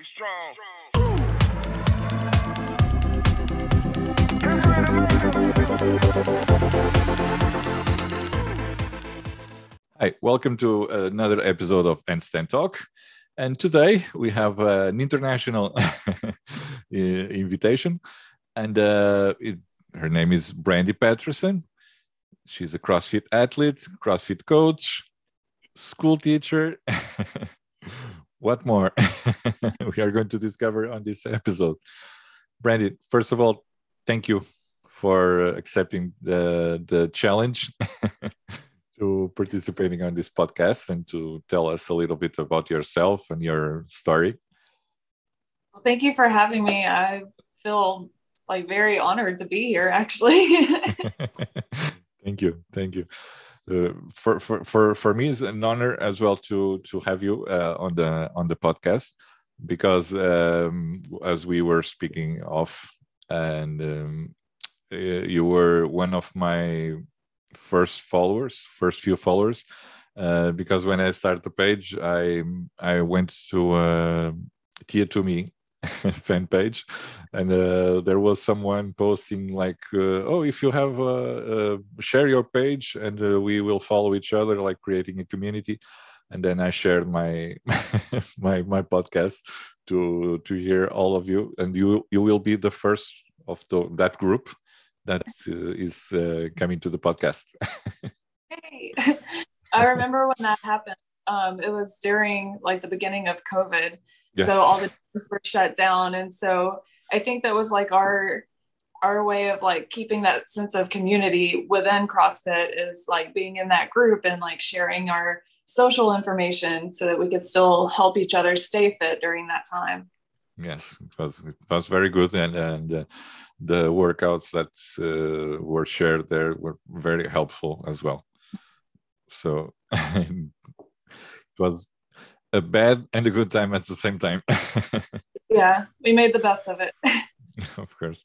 Get strong. Hi, welcome to another episode of Handstand Talk. And today we have uh, an international invitation. And uh, it, her name is Brandy Patterson. She's a CrossFit athlete, CrossFit coach, school teacher. what more we are going to discover on this episode. Brandy, first of all, thank you for uh, accepting the, the challenge to participating on this podcast and to tell us a little bit about yourself and your story. Well, thank you for having me. I feel like very honored to be here actually. thank you. Thank you. Uh, for, for for for me it's an honor as well to to have you uh, on the on the podcast because um, as we were speaking off and um, uh, you were one of my first followers, first few followers, uh, because when I started the page, I I went to uh, Tia Toomey fan page, and uh, there was someone posting like, uh, "Oh, if you have uh, uh share your page, and uh, we will follow each other, like creating a community." And then I shared my my my podcast to to hear all of you, and you you will be the first of the, that group that uh, is coming to the podcast. hey, I remember when that happened. Um, it was during like the beginning of COVID, yes. so all the gyms were shut down, and so I think that was like our our way of like keeping that sense of community within CrossFit is like being in that group and like sharing our social information so that we could still help each other stay fit during that time. Yes, it was it was very good, and and uh, the workouts that uh, were shared there were very helpful as well. So it was a bad and a good time at the same time. yeah, we made the best of it. of course.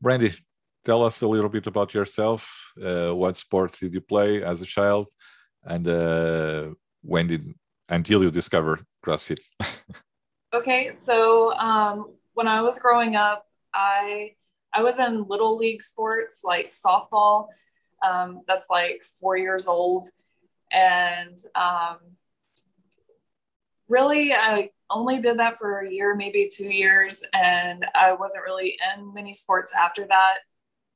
Brandy, tell us a little bit about yourself. Uh, what sports did you play as a child? And uh, when did, until you discovered CrossFit? okay, so um, when I was growing up, I I was in little league sports like softball. Um, that's like four years old. And um, really, I only did that for a year, maybe two years. And I wasn't really in many sports after that.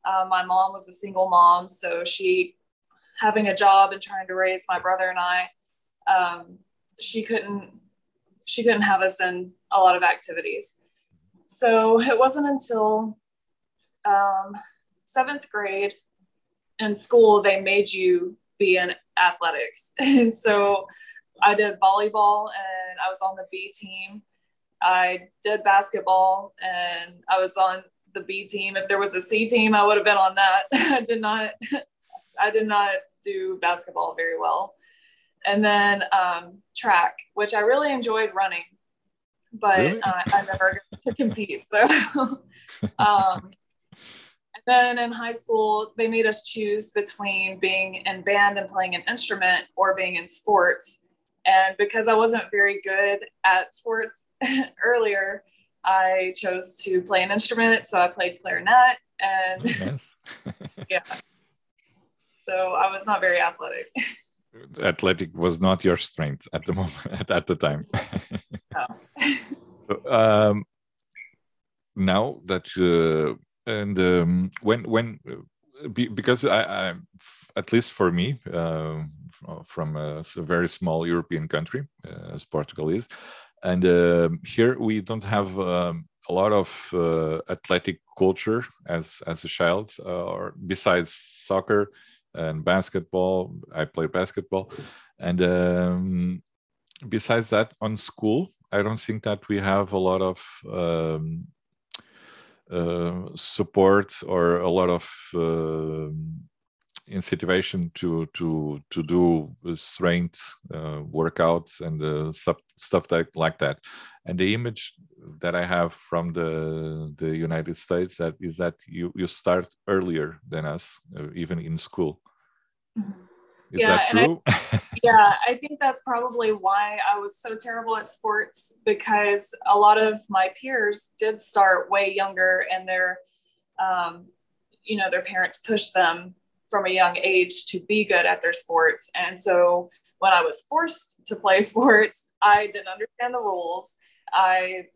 Uh, my mom was a single mom. So she, having a job and trying to raise my brother and I, um, she couldn't she couldn't have us in a lot of activities. So it wasn't until um, seventh grade in school, they made you be in athletics. And so I did volleyball and I was on the B team. I did basketball and I was on the B team. If there was a C team, I would have been on that. I did not, I did not do basketball very well. And then um, track, which I really enjoyed running, but really? uh, I never got to compete. So um, then in high school, they made us choose between being in band and playing an instrument or being in sports. And because I wasn't very good at sports earlier, I chose to play an instrument. So I played clarinet and yes. yeah. So I was not very athletic. Athletic was not your strength at the moment at, at the time. no. so um, now that uh, and um, when when uh, because I, I, at least for me uh, from a, a, very small European country uh, as Portugal is, and uh, here we don't have um, a lot of uh, athletic culture as as a child, uh, or besides soccer and basketball. I play basketball, and um, besides that, on school, I don't think that we have a lot of um, uh, support or a lot of uh, incentivation to to to do strength uh, workouts and uh, stuff stuff that, like that and the image that i have from the the united states that is that you you start earlier than us uh, even in school mm-hmm. Is yeah, that true? I, yeah, I think that's probably why I was so terrible at sports because a lot of my peers did start way younger and their, um, you know, their parents pushed them from a young age to be good at their sports. And so when I was forced to play sports, I didn't understand the rules. I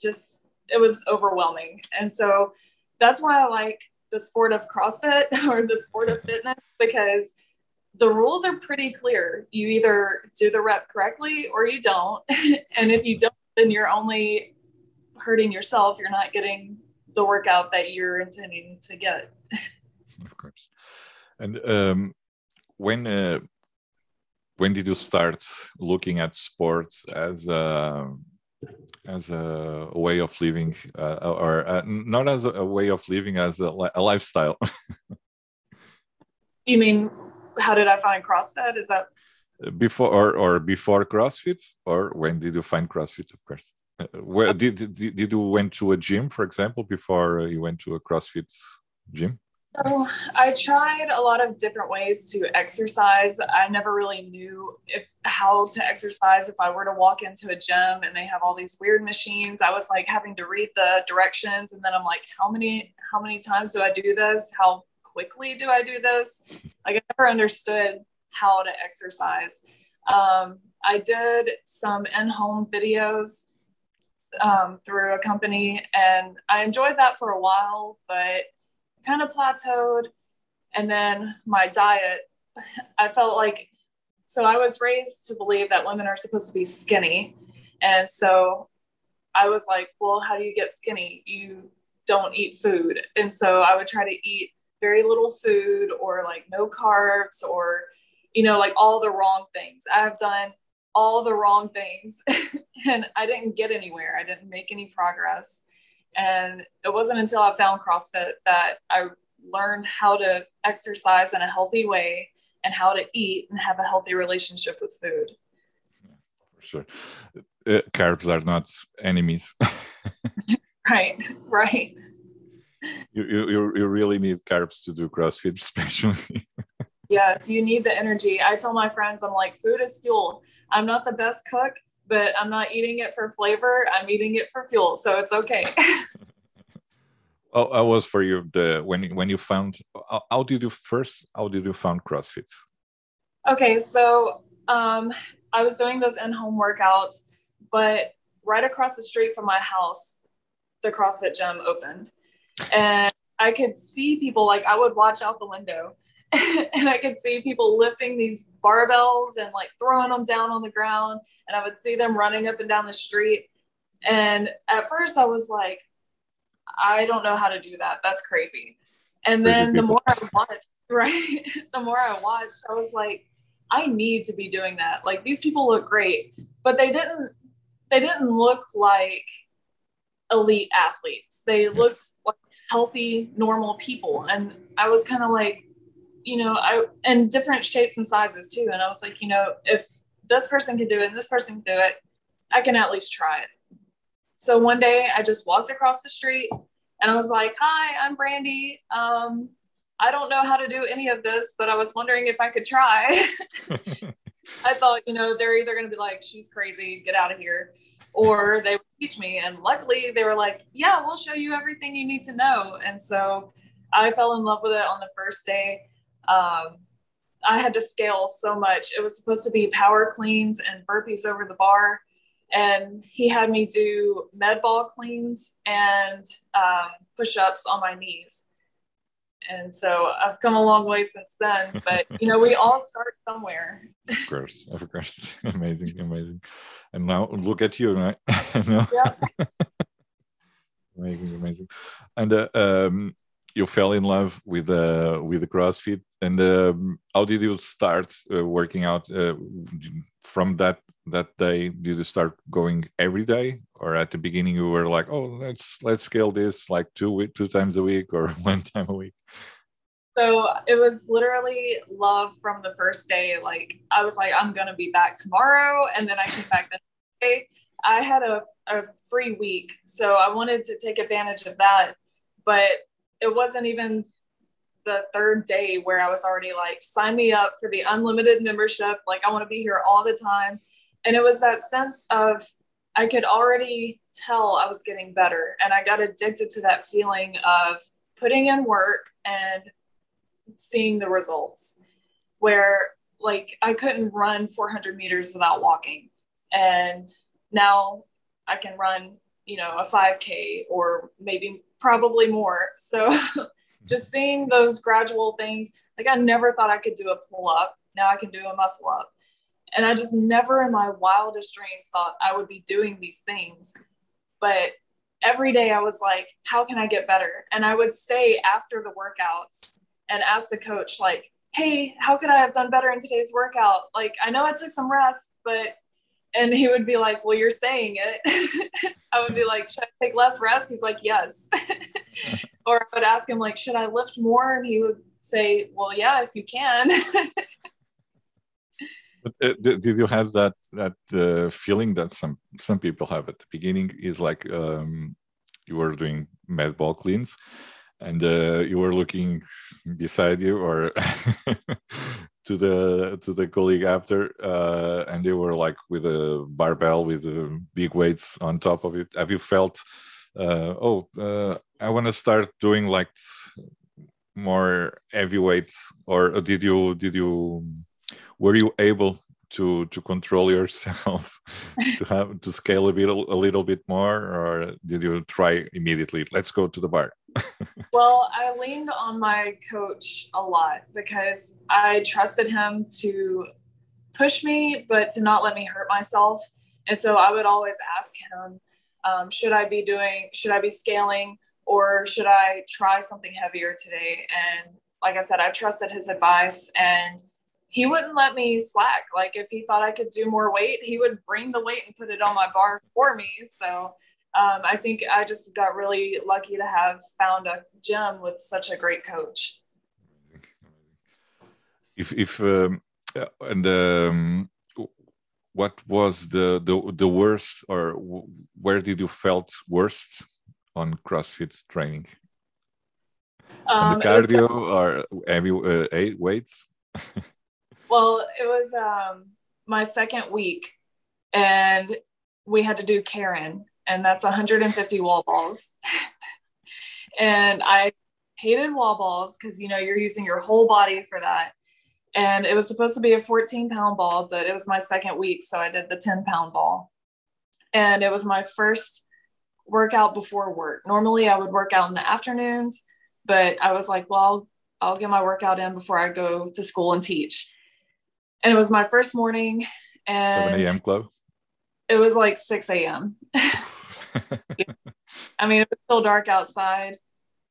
just, it was overwhelming. And so that's why I like the sport of CrossFit or the sport of fitness because the rules are pretty clear. You either do the rep correctly or you don't. and if you don't, then you're only hurting yourself. You're not getting the workout that you're intending to get. of course. And um, when uh, when did you start looking at sports as a as a way of living, uh, or uh, not as a way of living, as a, a lifestyle? you mean how did I find CrossFit? Is that before or, or before CrossFit, or when did you find CrossFit? Of course. Uh, where did, did did you went to a gym, for example, before you went to a CrossFit gym? So I tried a lot of different ways to exercise. I never really knew if how to exercise if I were to walk into a gym and they have all these weird machines. I was like having to read the directions and then I'm like, how many how many times do I do this? How quickly do I do this? Like I never understood how to exercise. Um, I did some in-home videos um, through a company and I enjoyed that for a while, but kind of plateaued. And then my diet, I felt like, so I was raised to believe that women are supposed to be skinny. And so I was like, well, how do you get skinny? You don't eat food. And so I would try to eat very little food or like no carbs or, you know, like all the wrong things. I have done all the wrong things and I didn't get anywhere. I didn't make any progress. And it wasn't until I found CrossFit that I learned how to exercise in a healthy way and how to eat and have a healthy relationship with food. For sure. Uh, carbs are not enemies. right, right. You, you, you really need carbs to do CrossFit, especially. yes, you need the energy. I tell my friends, I'm like, food is fuel. I'm not the best cook, but I'm not eating it for flavor. I'm eating it for fuel, so it's okay. oh, I was for you the when when you found how, how did you first how did you found CrossFit? Okay, so um, I was doing those in-home workouts, but right across the street from my house, the CrossFit gym opened, and I could see people like I would watch out the window and I could see people lifting these barbells and like throwing them down on the ground. And I would see them running up and down the street. And at first I was like, I don't know how to do that. That's crazy. And then the more I watched, right? the more I watched, I was like, I need to be doing that. Like these people look great, but they didn't they didn't look like elite athletes. They looked like healthy, normal people. And I was kind of like, you know, I and different shapes and sizes too. And I was like, you know, if this person can do it and this person can do it, I can at least try it. So one day I just walked across the street and I was like, Hi, I'm Brandy. Um, I don't know how to do any of this, but I was wondering if I could try. I thought, you know, they're either going to be like, she's crazy, get out of here, or they would teach me. And luckily, they were like, yeah, we'll show you everything you need to know. And so I fell in love with it on the first day. Um, I had to scale so much. It was supposed to be power cleans and burpees over the bar. And he had me do med ball cleans and um, push ups on my knees. And so I've come a long way since then. But, you know, we all start somewhere. of course, of course. amazing, amazing. And now look at you, right? yeah. amazing, amazing. And uh, um, you fell in love with uh, with the CrossFit, and um, how did you start uh, working out uh, from that that day? Did you start going every day, or at the beginning you were like, "Oh, let's let's scale this like two two times a week or one time a week"? So it was literally love from the first day. Like I was like, I'm gonna be back tomorrow, and then I came back the next day. I had a, a free week, so I wanted to take advantage of that. But it wasn't even the third day where I was already like, sign me up for the unlimited membership. Like, I want to be here all the time. And it was that sense of, I could already tell I was getting better. And I got addicted to that feeling of putting in work and seeing the results. Where, like, I couldn't run 400 meters without walking. And now I can run, you know, a 5K or maybe probably more. So just seeing those gradual things, like I never thought I could do a pull up. Now I can do a muscle up. And I just never in my wildest dreams thought I would be doing these things. But every day I was like, how can I get better? And I would stay after the workouts and ask the coach, like, hey, how could I have done better in today's workout? Like, I know I took some rest, but and he would be like, Well, you're saying it. I would be like, Should I take less rest? He's like, Yes. or I would ask him, like, should I lift more? And he would say, Well, yeah, if you can. but, uh, did you have that that uh, feeling that some some people have at the beginning is like um, you were doing med ball cleans and uh, you were looking beside you or to the to the colleague after uh, and they were like with a barbell with uh, big weights on top of it. Have you felt uh, oh uh, i want to start doing like more heavy weights or did you did you were you able to to control yourself to have to scale a bit a little bit more or did you try immediately let's go to the bar well, I leaned on my coach a lot because I trusted him to push me, but to not let me hurt myself. And so I would always ask him, um, should I be doing, should I be scaling, or should I try something heavier today? And like I said, I trusted his advice and he wouldn't let me slack. Like if he thought I could do more weight, he would bring the weight and put it on my bar for me. So um, I think I just got really lucky to have found a gym with such a great coach. If if um, and um, what was the, the the worst or where did you felt worst on CrossFit training? on the um, cardio or heavy uh, weights? well, it was um, my second week, and we had to do Karen, and that's 150 wall balls. and I hated wall balls because you know you're using your whole body for that. And it was supposed to be a 14 pound ball, but it was my second week, so I did the 10 pound ball. And it was my first workout before work. Normally I would work out in the afternoons, but I was like, well, I'll, I'll get my workout in before I go to school and teach. And it was my first morning and 7 a.m. club. It was like 6 a.m. I mean, it was still dark outside,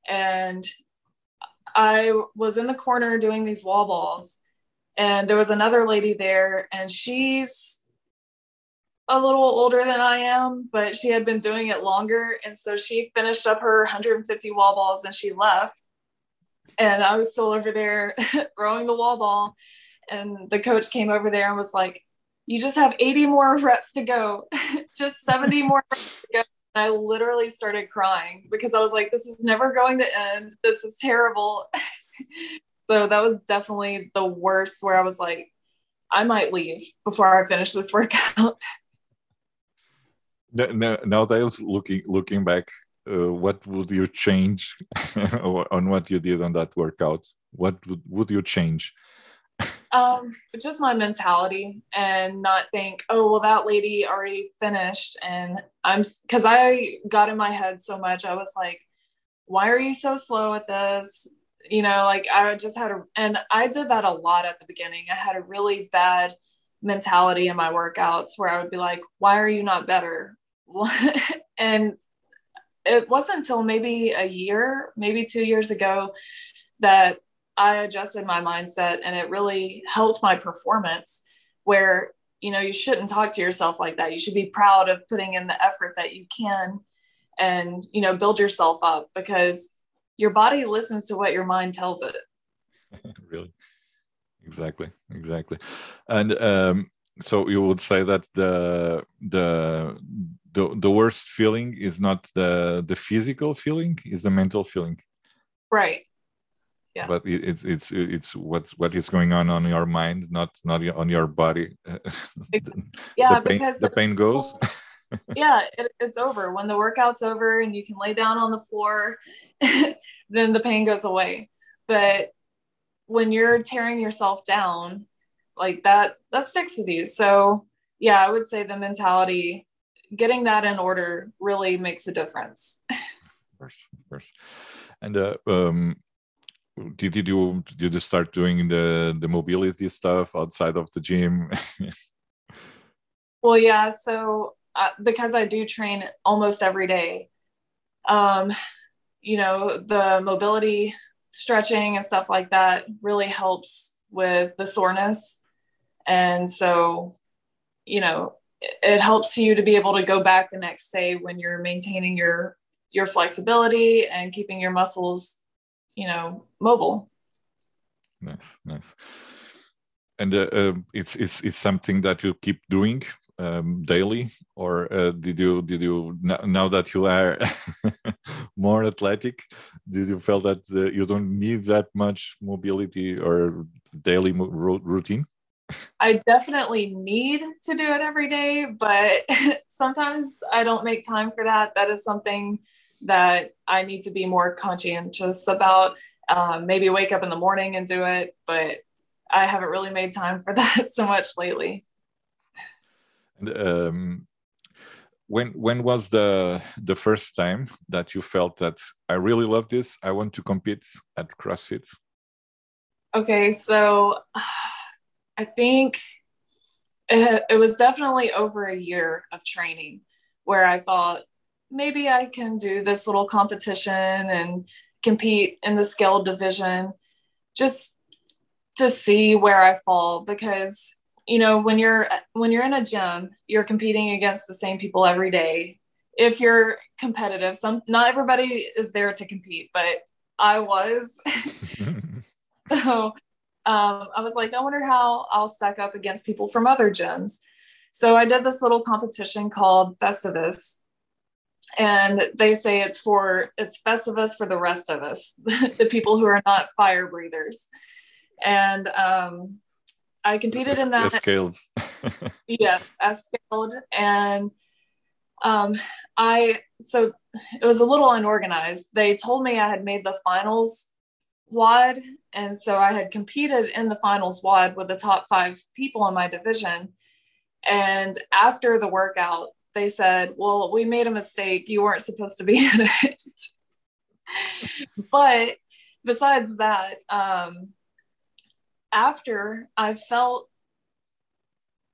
and I was in the corner doing these wall balls, and there was another lady there, and she's a little older than I am, but she had been doing it longer. And so she finished up her 150 wall balls and she left. And I was still over there throwing the wall ball. And the coach came over there and was like, You just have 80 more reps to go, just 70 more go. I literally started crying because I was like, this is never going to end. This is terrible. so that was definitely the worst where I was like, I might leave before I finish this workout. now, nowadays, looking looking back, uh, what would you change on what you did on that workout? What would, would you change? Um, just my mentality and not think, oh, well, that lady already finished. And I'm because I got in my head so much. I was like, why are you so slow at this? You know, like I just had a, and I did that a lot at the beginning. I had a really bad mentality in my workouts where I would be like, why are you not better? and it wasn't until maybe a year, maybe two years ago that I adjusted my mindset and it really helped my performance where you know you shouldn't talk to yourself like that. You should be proud of putting in the effort that you can and you know build yourself up because your body listens to what your mind tells it. Really? Exactly exactly. And um so you would say that the the the, the worst feeling is not the the physical feeling is the mental feeling? Right yeah. but it, it's it's it's what what is going on on your mind not not on your body. Yeah the pain, because the pain goes. yeah it, it's over. When the workout's over and you can lay down on the floor then the pain goes away. But when you're tearing yourself down like that that sticks with you. So yeah i would say the mentality getting that in order really makes a difference. Of course of course. And uh, um did you do did you start doing the the mobility stuff outside of the gym? Well yeah so uh, because i do train almost every day um you know the mobility stretching and stuff like that really helps with the soreness. And so you know it, it helps you to be able to go back the next day when you're maintaining your your flexibility and keeping your muscles you know mobile. Nice nice. And uh, uh, it's it's it's something that you keep doing um, daily? Or uh, did you did you now that you are more athletic did you feel that uh, you don't need that much mobility or daily routine? I definitely need to do it every day but sometimes i don't make time for that. That is something that I need to be more conscientious about. Um, maybe wake up in the morning and do it, but I haven't really made time for that so much lately. And, um, when when was the the first time that you felt that I really love this? I want to compete at CrossFit. Okay, so I think it, it was definitely over a year of training where I thought, maybe I can do this little competition and compete in the scale division just to see where I fall because you know when you're when you're in a gym you're competing against the same people every day. If you're competitive some not everybody is there to compete but I was. So um, I was like I wonder how I'll stack up against people from other gyms. So I did this little competition called Festivus and they say it's for it's festivus for the rest of us the people who are not fire breathers. And um i competed in that. Scaled. Yeah as scaled. And um i so it was a little unorganized. They told me i had made the finals WOD and so i had competed in the finals WOD with the top five people in my division. And after the workout they said, Well, we made a mistake. You weren't supposed to be in it. but besides that, um, after I felt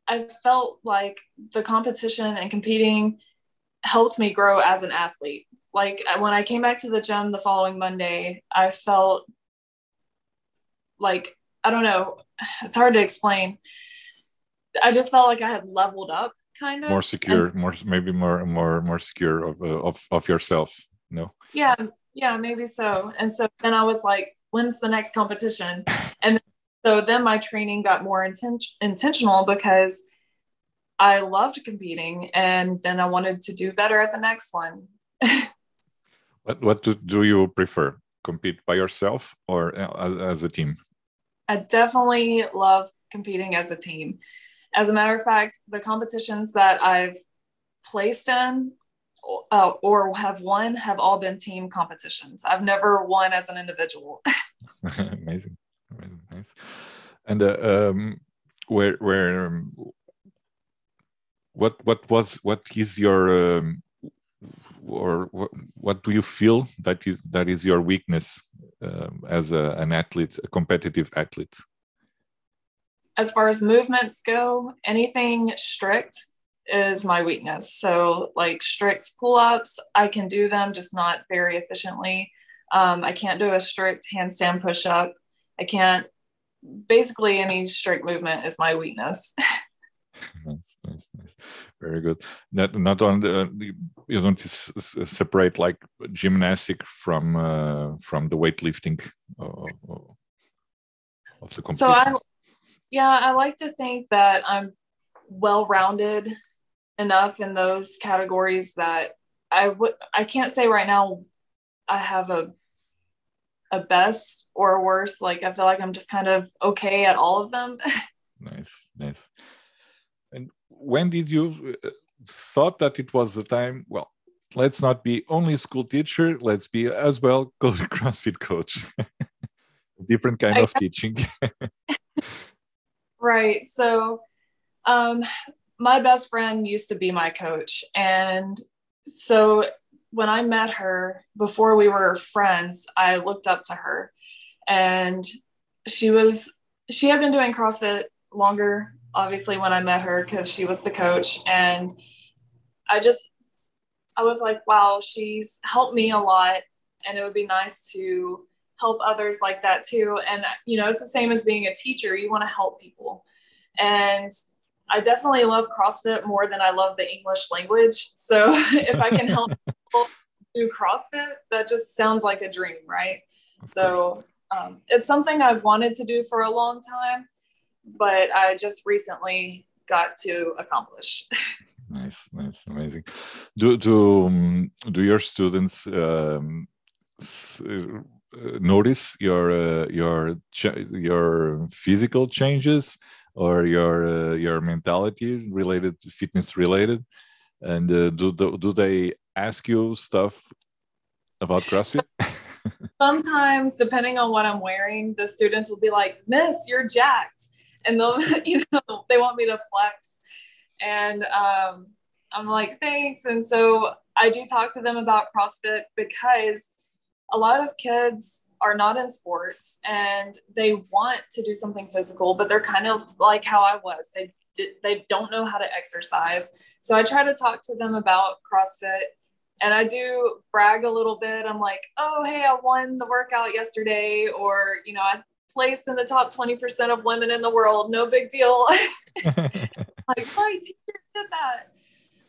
I felt like the competition and competing helped me grow as an athlete. Like when I came back to the gym the following Monday, I felt like I don't know, it's hard to explain. I just felt like I had leveled up kind of more secure and, more maybe more more more secure of, uh, of of yourself no yeah yeah maybe so. And so then i was like when's the next competition? And so then my training got more inten- intentional because i loved competing and then i wanted to do better at the next one. What what do, do you prefer? Compete by yourself or uh, as a team? I definitely love competing as a team as a matter of fact, the competitions that I've placed in uh, or have won have all been team competitions. I've never won as an individual. amazing, amazing, nice. And uh, um, where where um, what what was what is your um, or what, what do you feel that is that is your weakness um, as a, an athlete, a competitive athlete? As far as movements go, anything strict is my weakness. So, like strict pull ups, I can do them, just not very efficiently. Um, I can't do a strict handstand push up. I can't, basically, any strict movement is my weakness. nice, nice, nice. Very good. Not not on the you don't separate like gymnastic from uh, from the weightlifting uh, of the competition. So I yeah, I like to think that I'm well rounded enough in those categories that I would I can't say right now I have a a best or a worse. Like I feel like I'm just kind of okay at all of them. nice, nice. And when did you uh, thought that it was the time? Well, let's not be only school teacher. Let's be as well CrossFit coach. Different kind I, of teaching. Right. So, um, my best friend used to be my coach, and so when I met her before we were friends, I looked up to her. And she was she had been doing CrossFit longer obviously when I met her cuz she was the coach. And I just I was like wow, she's helped me a lot. And it would be nice to help others like that too and you know, it's the same as being a teacher, you want to help people. And I definitely love CrossFit more than I love the English language. So if I can help people do CrossFit, that just sounds like a dream, right? so um, it's something I've wanted to do for a long time, but I just recently got to accomplish. nice, nice, amazing. Do do um, do your students um, notice your uh, your your physical changes? or your uh, your mentality related to fitness related? And uh, do, do do they ask you stuff about crossfit? Sometimes depending on what i'm wearing the students will be like miss you're jacked. And they'll you know they want me to flex. And um, i'm like thanks. And so i do talk to them about crossfit because a lot of kids are not in sports and they want to do something physical, but they're kind of like how I was. They they don't know how to exercise. So I try to talk to them about CrossFit and I do brag a little bit. I'm like, oh, hey, I won the workout yesterday, or, you know, I placed in the top 20% of women in the world. No big deal. like, my teacher did that.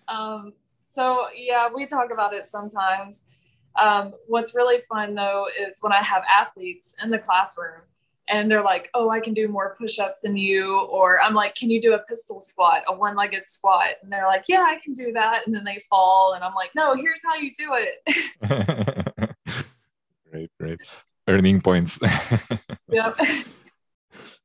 Um, so, yeah, we talk about it sometimes. Um, what's really fun though is when I have athletes in the classroom and they're like, oh, I can do more push ups than you. Or I'm like, can you do a pistol squat, a one legged squat? And they're like, yeah, I can do that. And then they fall. And I'm like, no, here's how you do it. great, great. Earning points. yep.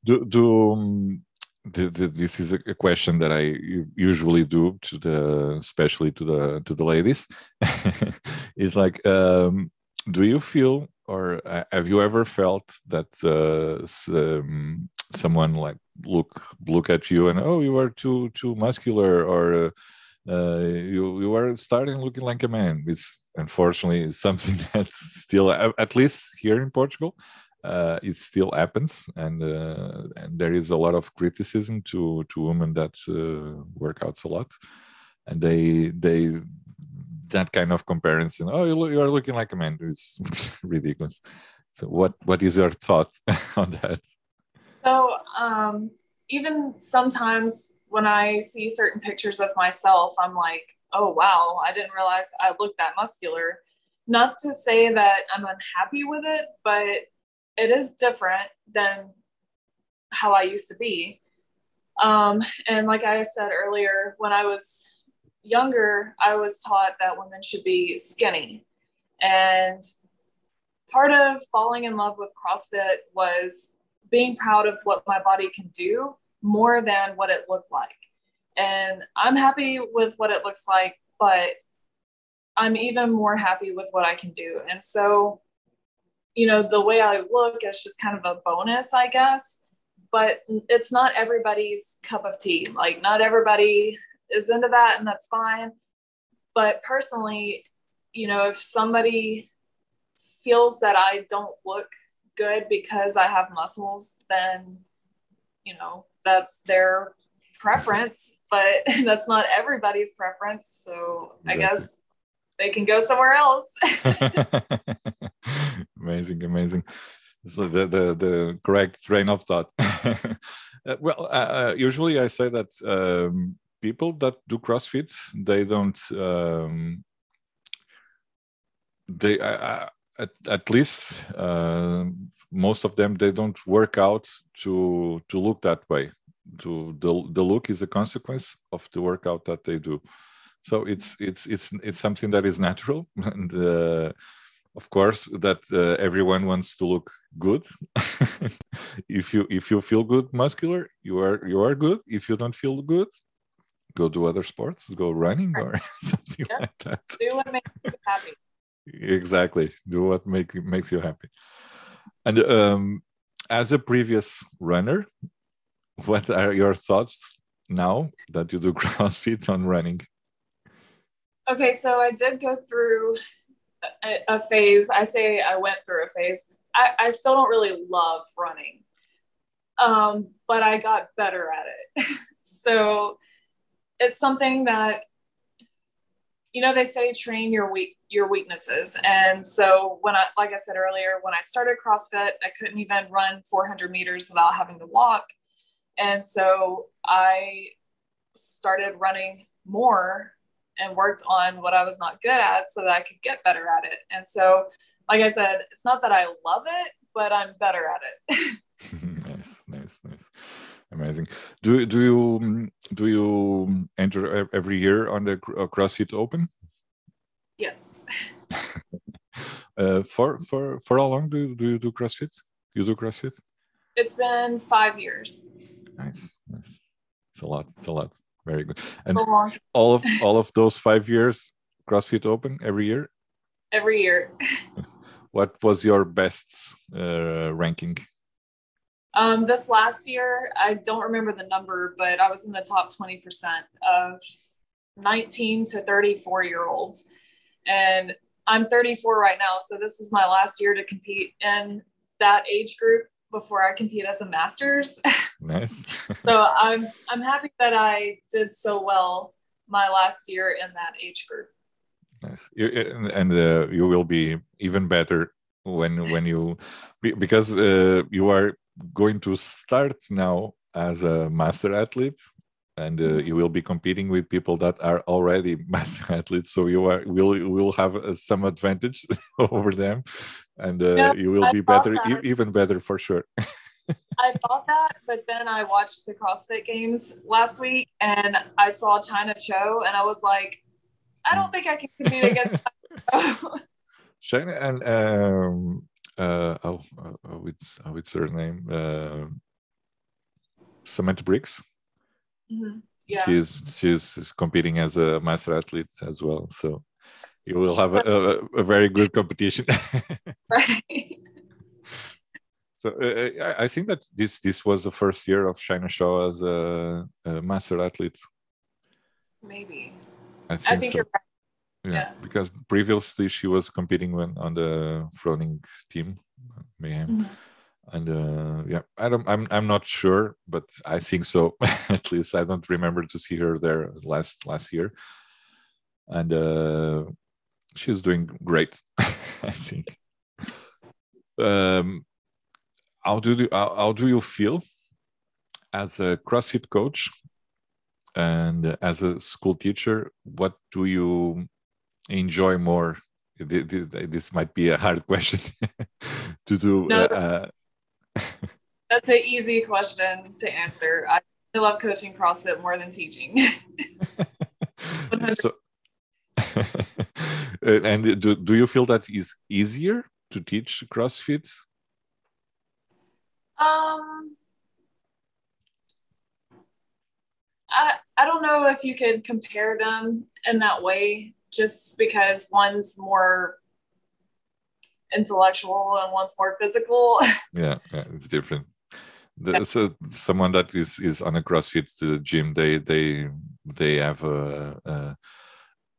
Do, do um, the, the, this is a question that I usually do to the, especially to the to the ladies. is like, um, do you feel or uh, have you ever felt that uh, um, someone like look look at you and oh you are too too muscular or uh, uh you you are starting looking like a man? It's unfortunately something that's still at least here in Portugal uh, it still happens, and uh, and there is a lot of criticism to to women that uh, work out a lot, and they they that kind of comparison. Oh, you, you are looking like a man. It's ridiculous. So, what what is your thought on that? So, um, even sometimes when I see certain pictures of myself, I'm like, oh wow, I didn't realize I looked that muscular. Not to say that I'm unhappy with it, but it is different than how I used to be. Um, and like I said earlier, when I was younger, I was taught that women should be skinny. And part of falling in love with CrossFit was being proud of what my body can do more than what it looked like. And I'm happy with what it looks like, but I'm even more happy with what I can do. And so you know, the way I look is just kind of a bonus, I guess. But it's not everybody's cup of tea. Like, not everybody is into that, and that's fine. But personally, you know, if somebody feels that I don't look good because I have muscles, then, you know, that's their preference, but that's not everybody's preference. So exactly. I guess they can go somewhere else. amazing, amazing. So the, the, the correct train of thought. Uh, well, uh, uh, usually I say that um, people that do CrossFit, they don't, um, they, uh, at, at least uh, most of them, they don't work out to, to look that way. To the, the look is a consequence of the workout that they do so it's it's it's it's something that is natural and uh, of course that uh, everyone wants to look good. If you if you feel good muscular you are you are good. If you don't feel good go do other sports go running or something yep. like that. Do what makes you happy. Exactly. Do what make, makes you happy. And um, as a previous runner what are your thoughts now that you do crossfit on running? Okay so i did go through a, a phase. I say I went through a phase. I, I still don't really love running, um, but I got better at it. so it's something that you know they say train your weak your weaknesses and so when i like i said earlier when i started crossfit i couldn't even run 400 meters without having to walk and so i started running more and worked on what I was not good at so that I could get better at it. And so, like I said, it's not that I love it, but I'm better at it. nice, nice, nice. Amazing. Do do you do you enter every year on the uh, CrossFit Open? Yes. uh, for for for how long do you, do you do CrossFit? You do CrossFit? It's been five years. Nice, nice. It's a lot. It's a lot. Very good. And all of all of those five years, CrossFit Open every year. Every year. what was your best uh, ranking? Um, this last year, I don't remember the number, but I was in the top 20% of 19 to 34 year olds. And I'm 34 right now. So this is my last year to compete in that age group before I compete as a masters. Nice. so I'm I'm happy that I did so well my last year in that age group. Nice, and uh, you will be even better when when you because uh, you are going to start now as a master athlete and uh, mm-hmm. you will be competing with people that are already master athletes so you are will will have uh, some advantage over them and uh, yeah, you will I be better e- even better for sure I thought that, but then I watched the CrossFit Games last week and I saw Chyna Cho, and I was like, I don't think I can compete against Chyna and um, uh, oh, oh, oh, it's oh, it's her name, uh, Samantha Briggs. Mm-hmm. Yeah. She's she's competing as a master athlete as well, so you will have a, a, a very good competition. right. So uh, uh I think that this this was the first year of Chyna Cho as a, a master athlete. Maybe. I think, I think so. you're right. Yeah, yeah, because previously she was competing when on the Froning team, Mayhem. Mm-hmm. And uh, yeah, I don't, I'm I'm not sure, but I think so. At least I don't remember to see her there last last year. And uh, she's doing great, I think. Um, how do you, how, how do you feel as a CrossFit coach and as a school teacher? What do you enjoy more? This might be a hard question to do. No, uh, that's an easy question to answer. I love coaching CrossFit more than teaching. so, and do, do you feel that is easier to teach CrossFit um, I I don't know if you could compare them in that way, just because one's more intellectual and one's more physical. Yeah, yeah it's different. The, so someone that is is on a CrossFit gym, they they they have a, a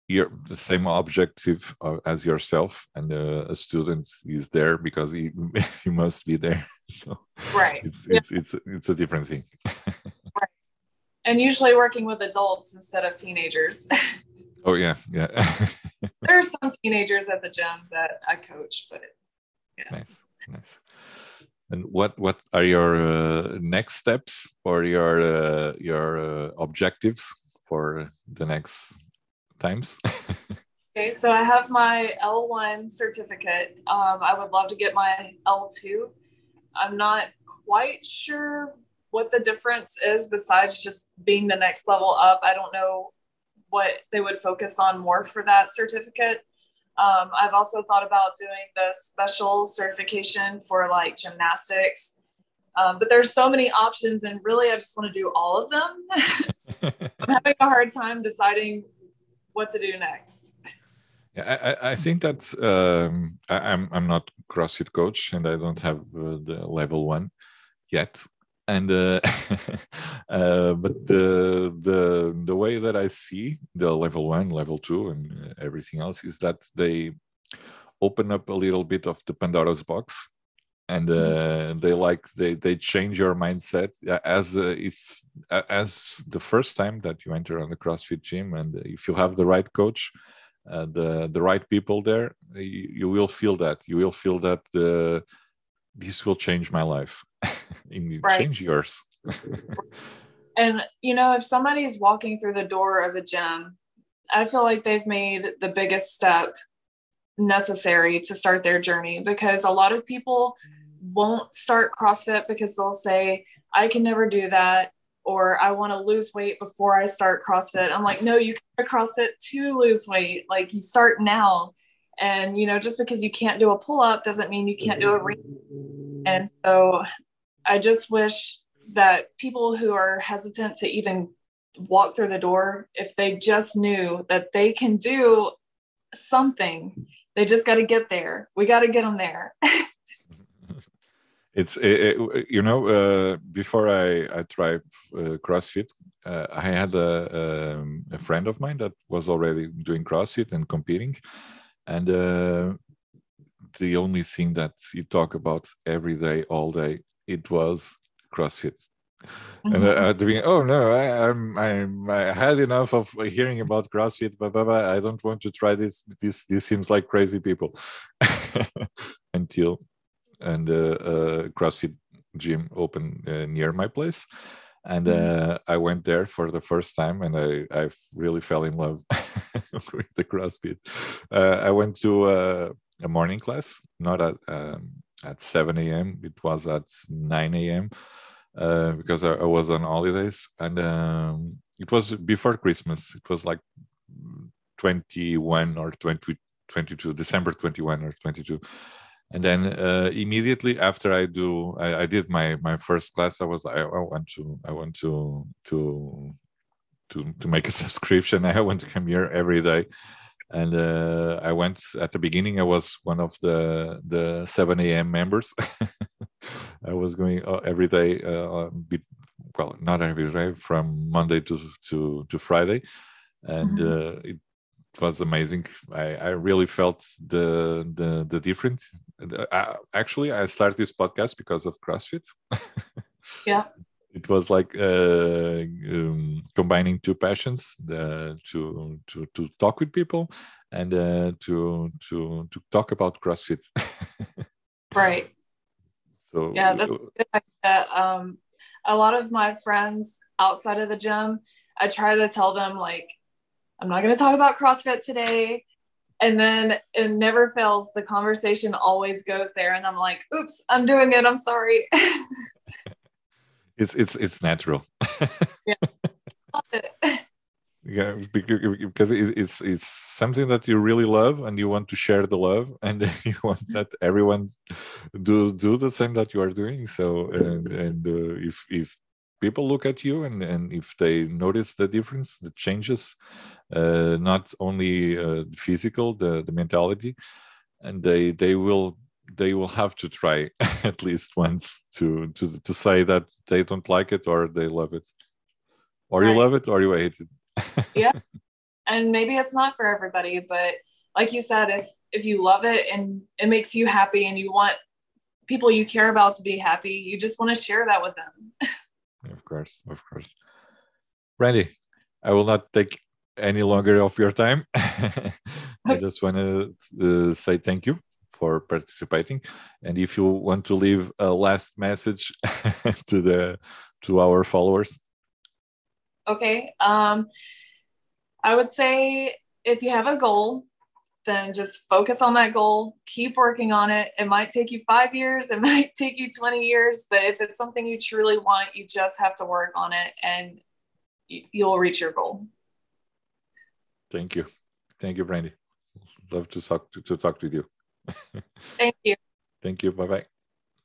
your the same objective uh, as yourself and uh, a student is there because he, he must be there. So right. it's it's, yeah. it's, it's a different thing. Right. and usually working with adults instead of teenagers. Oh yeah yeah. There are some teenagers at the gym that i coach but yeah. Nice nice. And what what are your uh, next steps or your uh, your uh, objectives for the next times. okay, so I have my L1 certificate. Um, I would love to get my L2. I'm not quite sure what the difference is besides just being the next level up. I don't know what they would focus on more for that certificate. Um, I've also thought about doing the special certification for like gymnastics. Um, but there's so many options, and really, I just want to do all of them. I'm having a hard time deciding what to do next. Yeah, I, I think that um, I, am I'm, I'm not CrossFit coach, and I don't have uh, the level one yet and uh, uh, but the the the way that I see the level one, level two, and uh, everything else is that they open up a little bit of the Pandora's box, and mm-hmm. uh, they like they they change your mindset as uh, if as the first time that you enter on the CrossFit gym, and if you have the right coach. Uh, the the right people there, you, you will feel that. You will feel that the this will change my life and right. change yours. and you know, if somebody is walking through the door of a gym, I feel like they've made the biggest step necessary to start their journey because a lot of people won't start CrossFit because they'll say, I can never do that, or I want to lose weight before I start CrossFit. I'm like, no, you can CrossFit to lose weight. Like you start now. And you know, just because you can't do a pull-up doesn't mean you can't do a ring. and so I just wish that people who are hesitant to even walk through the door, if they just knew that they can do something, they just got to get there. We got to get them there. it's it, it, you know uh, before I I tried uh, CrossFit, uh, I had a, um, a friend of mine that was already doing CrossFit and competing, and uh, the only thing that you talk about every day, all day, it was CrossFit. Mm-hmm. And I, would be, oh no, I, I'm, I'm, I had enough of hearing about CrossFit, but, but, I don't want to try this. This, this seems like crazy people. Until, and uh, uh, CrossFit gym opened uh, near my place, and mm-hmm. uh, I went there for the first time, and I, I really fell in love with the CrossFit. Uh, I went to uh, a morning class, not at um, at 7 a.m. It was at 9 a.m. Uh, because I, I, was on holidays, and um, it was before Christmas. It was like 21 or 20, 22, December 21 or 22. And then uh, immediately after I do, I, I, did my my first class. I was I, I want to I want to to to to make a subscription. I want to come here every day and uh, I went at the beginning. I was one of the the 7 a.m. members. I was going uh, every day, uh, well, not every day, from Monday to to to Friday, and mm-hmm. Uh, it was amazing. I, I really felt the the the difference. Uh, actually, I started this podcast because of CrossFit. yeah it was like uh, um, combining two passions the, to to to talk with people and uh, to to to talk about CrossFit. right. So yeah, that's good idea. Um, a lot of my friends outside of the gym, I try to tell them like, I'm not going to talk about CrossFit today. And then it never fails. The conversation always goes there, and I'm like, "Oops, I'm doing it. I'm sorry." it's it's it's natural. yeah. yeah, because it's it's something that you really love and you want to share the love and you want that everyone do do the same that you are doing. So and and uh, if if people look at you and and if they notice the difference, the changes, uh, not only uh, the physical, the the mentality, and they they will they will have to try at least once to to to say that they don't like it or they love it or right. you love it or you hate it yeah and maybe it's not for everybody but like you said if if you love it and it makes you happy and you want people you care about to be happy you just want to share that with them of course of course Randy, i will not take any longer of your time i just want to uh, say thank you for participating. And if you want to leave a last message to the to our followers. Okay. Um, I would say if you have a goal, then just focus on that goal, keep working on it. It might take you five years, it might take you 20 years, but if it's something you truly want, you just have to work on it and you'll reach your goal. Thank you. Thank you, Brandy. love to talk to, to talk with you. Thank you. Thank you. Bye bye.